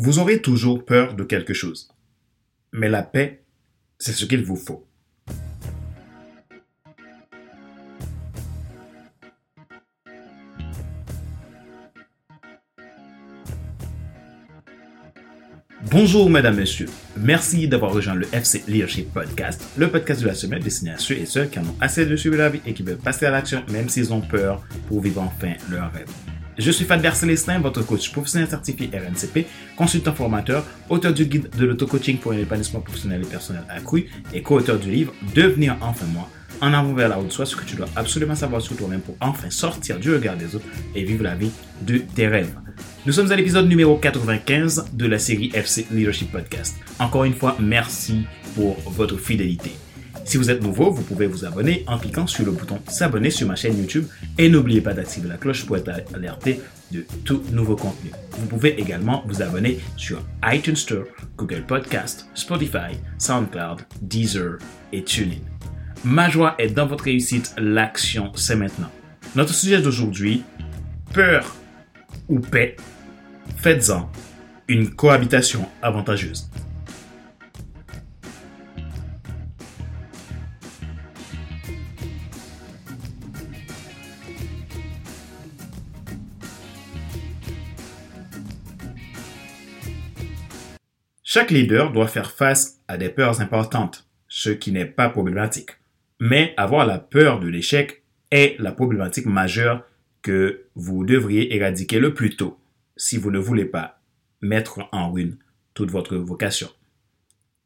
Vous aurez toujours peur de quelque chose. Mais la paix, c'est ce qu'il vous faut. Bonjour mesdames, messieurs. Merci d'avoir rejoint le FC Leadership Podcast, le podcast de la semaine destiné à ceux et ceux qui en ont assez de suivre la vie et qui veulent passer à l'action même s'ils ont peur pour vivre enfin leur rêve. Je suis Fadler Célestin, votre coach professionnel certifié RNCP, consultant formateur, auteur du guide de l'auto-coaching pour un épanouissement professionnel et personnel accru et co-auteur du livre Devenir enfin moi, en avant vers la haute soi, ce que tu dois absolument savoir sur toi-même pour enfin sortir du regard des autres et vivre la vie de tes rêves. Nous sommes à l'épisode numéro 95 de la série FC Leadership Podcast. Encore une fois, merci pour votre fidélité. Si vous êtes nouveau, vous pouvez vous abonner en cliquant sur le bouton s'abonner sur ma chaîne YouTube et n'oubliez pas d'activer la cloche pour être alerté de tout nouveau contenu. Vous pouvez également vous abonner sur iTunes Store, Google Podcast, Spotify, SoundCloud, Deezer et TuneIn. Ma joie est dans votre réussite, l'action c'est maintenant. Notre sujet d'aujourd'hui, peur ou paix, faites-en une cohabitation avantageuse. Chaque leader doit faire face à des peurs importantes, ce qui n'est pas problématique. Mais avoir la peur de l'échec est la problématique majeure que vous devriez éradiquer le plus tôt si vous ne voulez pas mettre en ruine toute votre vocation.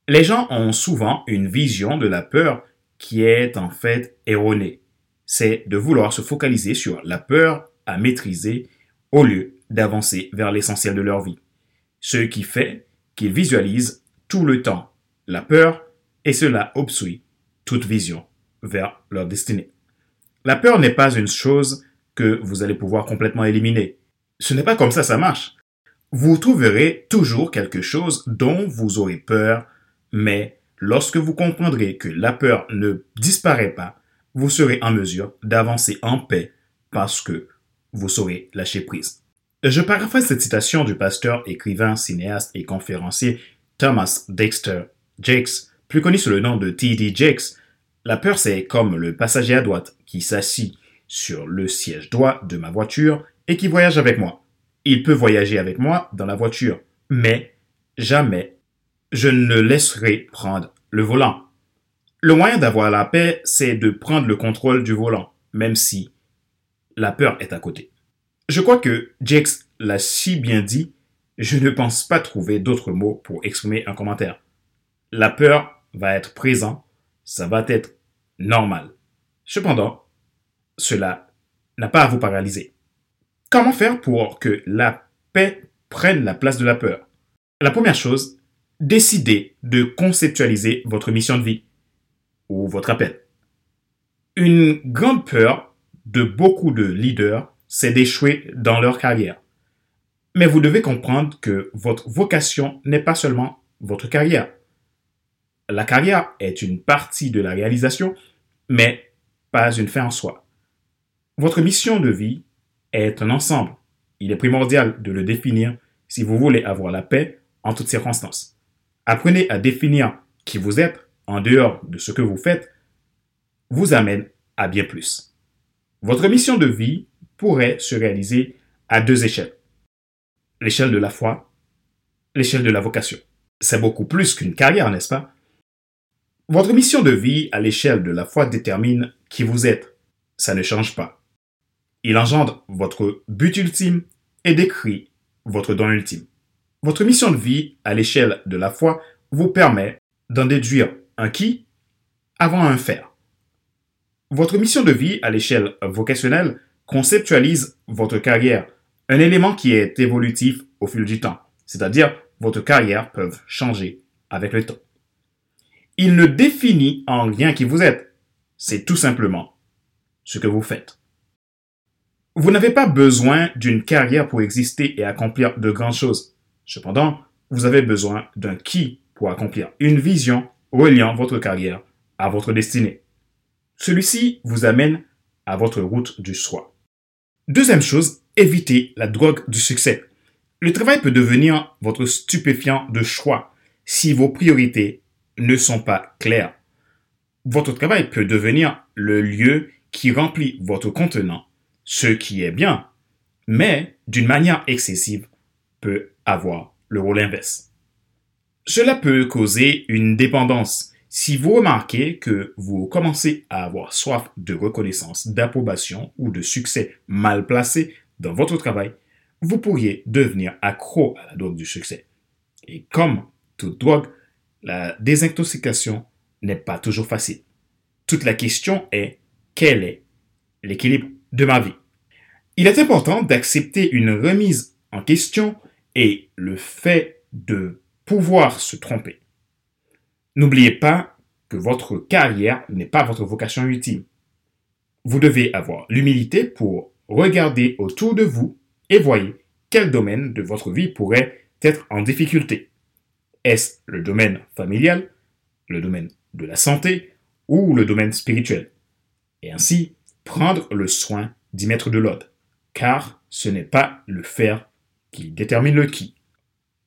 Les gens ont souvent une vision de la peur qui est en fait erronée. C'est de vouloir se focaliser sur la peur à maîtriser au lieu d'avancer vers l'essentiel de leur vie. Ce qui fait qu'ils visualisent tout le temps la peur et cela obstruit toute vision vers leur destinée. La peur n'est pas une chose que vous allez pouvoir complètement éliminer. Ce n'est pas comme ça ça marche. Vous trouverez toujours quelque chose dont vous aurez peur, mais lorsque vous comprendrez que la peur ne disparaît pas, vous serez en mesure d'avancer en paix parce que vous saurez lâcher prise. Je paraphrase cette citation du pasteur, écrivain, cinéaste et conférencier Thomas Dexter Jakes, plus connu sous le nom de T.D. Jakes. La peur, c'est comme le passager à droite qui s'assit sur le siège droit de ma voiture et qui voyage avec moi. Il peut voyager avec moi dans la voiture, mais jamais je ne le laisserai prendre le volant. Le moyen d'avoir la paix, c'est de prendre le contrôle du volant, même si la peur est à côté. Je crois que Jax l'a si bien dit, je ne pense pas trouver d'autres mots pour exprimer un commentaire. La peur va être présente, ça va être normal. Cependant, cela n'a pas à vous paralyser. Comment faire pour que la paix prenne la place de la peur? La première chose, décidez de conceptualiser votre mission de vie ou votre appel. Une grande peur de beaucoup de leaders c'est d'échouer dans leur carrière. Mais vous devez comprendre que votre vocation n'est pas seulement votre carrière. La carrière est une partie de la réalisation, mais pas une fin en soi. Votre mission de vie est un ensemble. Il est primordial de le définir si vous voulez avoir la paix en toutes circonstances. Apprenez à définir qui vous êtes en dehors de ce que vous faites vous amène à bien plus. Votre mission de vie pourrait se réaliser à deux échelles. L'échelle de la foi, l'échelle de la vocation. C'est beaucoup plus qu'une carrière, n'est-ce pas? Votre mission de vie à l'échelle de la foi détermine qui vous êtes. Ça ne change pas. Il engendre votre but ultime et décrit votre don ultime. Votre mission de vie à l'échelle de la foi vous permet d'en déduire un qui avant un faire. Votre mission de vie à l'échelle vocationnelle conceptualise votre carrière, un élément qui est évolutif au fil du temps, c'est-à-dire votre carrière peut changer avec le temps. Il ne définit en rien qui vous êtes, c'est tout simplement ce que vous faites. Vous n'avez pas besoin d'une carrière pour exister et accomplir de grandes choses. Cependant, vous avez besoin d'un qui pour accomplir une vision reliant votre carrière à votre destinée. Celui-ci vous amène à votre route du soi. Deuxième chose, évitez la drogue du succès. Le travail peut devenir votre stupéfiant de choix si vos priorités ne sont pas claires. Votre travail peut devenir le lieu qui remplit votre contenant, ce qui est bien, mais d'une manière excessive peut avoir le rôle inverse. Cela peut causer une dépendance. Si vous remarquez que vous commencez à avoir soif de reconnaissance, d'approbation ou de succès mal placé dans votre travail, vous pourriez devenir accro à la drogue du succès. Et comme toute drogue, la désintoxication n'est pas toujours facile. Toute la question est quel est l'équilibre de ma vie? Il est important d'accepter une remise en question et le fait de pouvoir se tromper. N'oubliez pas que votre carrière n'est pas votre vocation ultime. Vous devez avoir l'humilité pour regarder autour de vous et voyez quel domaine de votre vie pourrait être en difficulté. Est-ce le domaine familial, le domaine de la santé ou le domaine spirituel? Et ainsi, prendre le soin d'y mettre de l'ordre, car ce n'est pas le faire qui détermine le qui.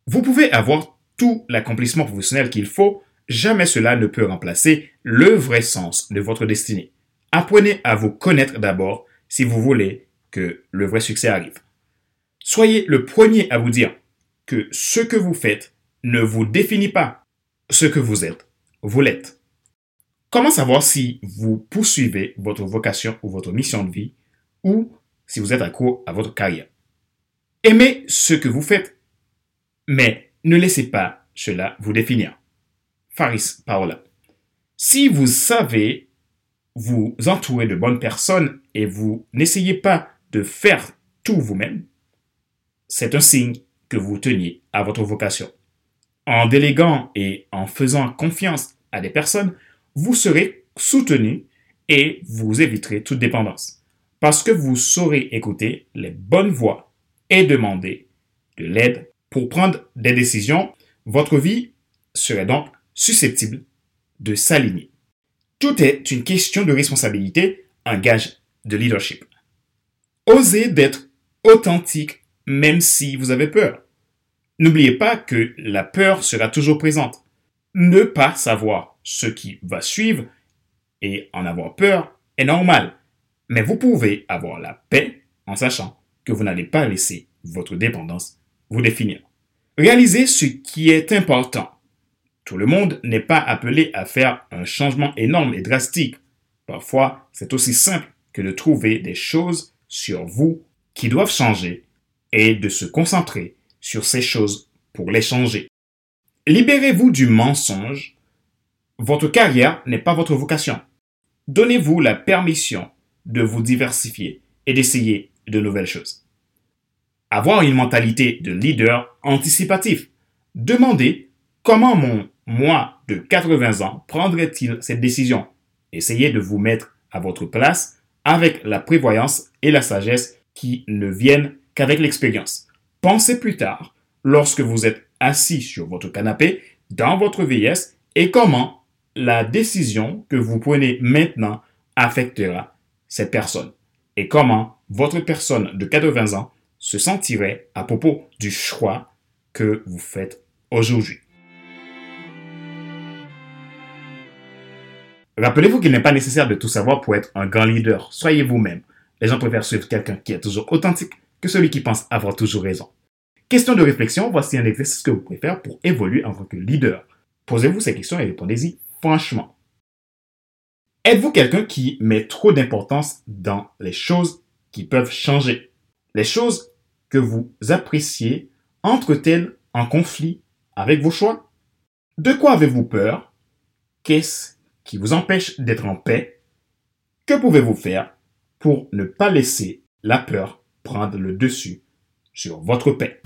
Vous pouvez avoir tout l'accomplissement professionnel qu'il faut, jamais cela ne peut remplacer le vrai sens de votre destinée. Apprenez à vous connaître d'abord si vous voulez que le vrai succès arrive. Soyez le premier à vous dire que ce que vous faites ne vous définit pas. Ce que vous êtes, vous l'êtes. Comment savoir si vous poursuivez votre vocation ou votre mission de vie ou si vous êtes accro à votre carrière? Aimez ce que vous faites, mais ne laissez pas cela vous définir. Faris Paola. Si vous savez vous entourer de bonnes personnes et vous n'essayez pas de faire tout vous-même, c'est un signe que vous teniez à votre vocation. En déléguant et en faisant confiance à des personnes, vous serez soutenu et vous éviterez toute dépendance. Parce que vous saurez écouter les bonnes voix et demander de l'aide pour prendre des décisions, votre vie serait donc susceptible de s'aligner. Tout est une question de responsabilité, un gage de leadership. Osez d'être authentique même si vous avez peur. N'oubliez pas que la peur sera toujours présente. Ne pas savoir ce qui va suivre et en avoir peur est normal. Mais vous pouvez avoir la paix en sachant que vous n'allez pas laisser votre dépendance vous définir. Réalisez ce qui est important. Tout le monde n'est pas appelé à faire un changement énorme et drastique. Parfois, c'est aussi simple que de trouver des choses sur vous qui doivent changer et de se concentrer sur ces choses pour les changer. Libérez-vous du mensonge. Votre carrière n'est pas votre vocation. Donnez-vous la permission de vous diversifier et d'essayer de nouvelles choses. Avoir une mentalité de leader anticipatif. Demandez comment mon moi de 80 ans prendrait-il cette décision? Essayez de vous mettre à votre place avec la prévoyance et la sagesse qui ne viennent qu'avec l'expérience. Pensez plus tard, lorsque vous êtes assis sur votre canapé, dans votre vieillesse, et comment la décision que vous prenez maintenant affectera cette personne, et comment votre personne de 80 ans se sentirait à propos du choix que vous faites aujourd'hui. Rappelez-vous qu'il n'est pas nécessaire de tout savoir pour être un grand leader. Soyez vous-même. Les gens préfèrent suivre quelqu'un qui est toujours authentique que celui qui pense avoir toujours raison. Question de réflexion, voici un exercice que vous pouvez faire pour évoluer en tant que leader. Posez-vous ces questions et répondez-y franchement. Êtes-vous quelqu'un qui met trop d'importance dans les choses qui peuvent changer? Les choses que vous appréciez entrent-elles en conflit avec vos choix? De quoi avez-vous peur? Qu'est-ce qui vous empêche d'être en paix Que pouvez-vous faire pour ne pas laisser la peur prendre le dessus sur votre paix?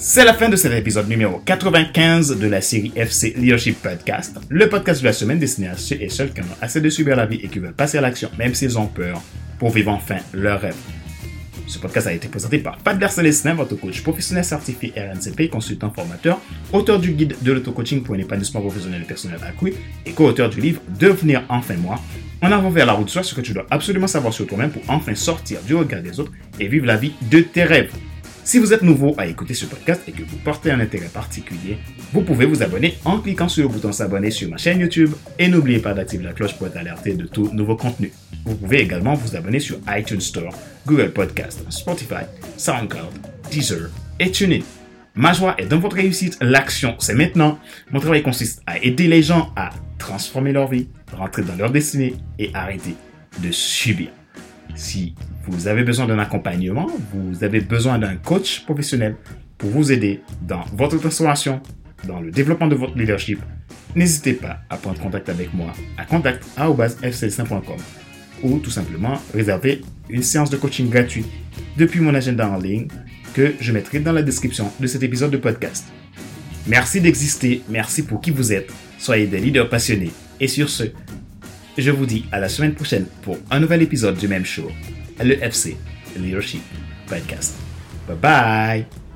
C'est la fin de cet épisode numéro 95 de la série FC Leadership Podcast, le podcast de la semaine destiné à ceux et celles qui ont assez de subir la vie et qui veulent passer à l'action même s'ils ont peur pour vivre enfin leur rêve. Ce podcast a été présenté par Padler Célestin, votre coach professionnel certifié RNCP, consultant formateur, auteur du guide de l'auto-coaching pour un épanouissement professionnel et personnel accru et co-auteur du livre Devenir enfin moi. En avant vers la route, soit ce que tu dois absolument savoir sur toi-même pour enfin sortir du regard des autres et vivre la vie de tes rêves. Si vous êtes nouveau à écouter ce podcast et que vous portez un intérêt particulier, vous pouvez vous abonner en cliquant sur le bouton s'abonner sur ma chaîne YouTube et n'oubliez pas d'activer la cloche pour être alerté de tout nouveau contenu. Vous pouvez également vous abonner sur iTunes Store, Google Podcast, Spotify, SoundCloud, Deezer et TuneIn. Ma joie est dans votre réussite, l'action c'est maintenant. Mon travail consiste à aider les gens à transformer leur vie, rentrer dans leur destinée et arrêter de subir. Si vous avez besoin d'un accompagnement, vous avez besoin d'un coach professionnel pour vous aider dans votre transformation, dans le développement de votre leadership, n'hésitez pas à prendre contact avec moi à contact.fcl5.com ou tout simplement réserver une séance de coaching gratuite depuis mon agenda en ligne que je mettrai dans la description de cet épisode de podcast. Merci d'exister, merci pour qui vous êtes, soyez des leaders passionnés et sur ce, je vous dis à la semaine prochaine pour un nouvel épisode du même show, le FC Leadership Podcast. Bye bye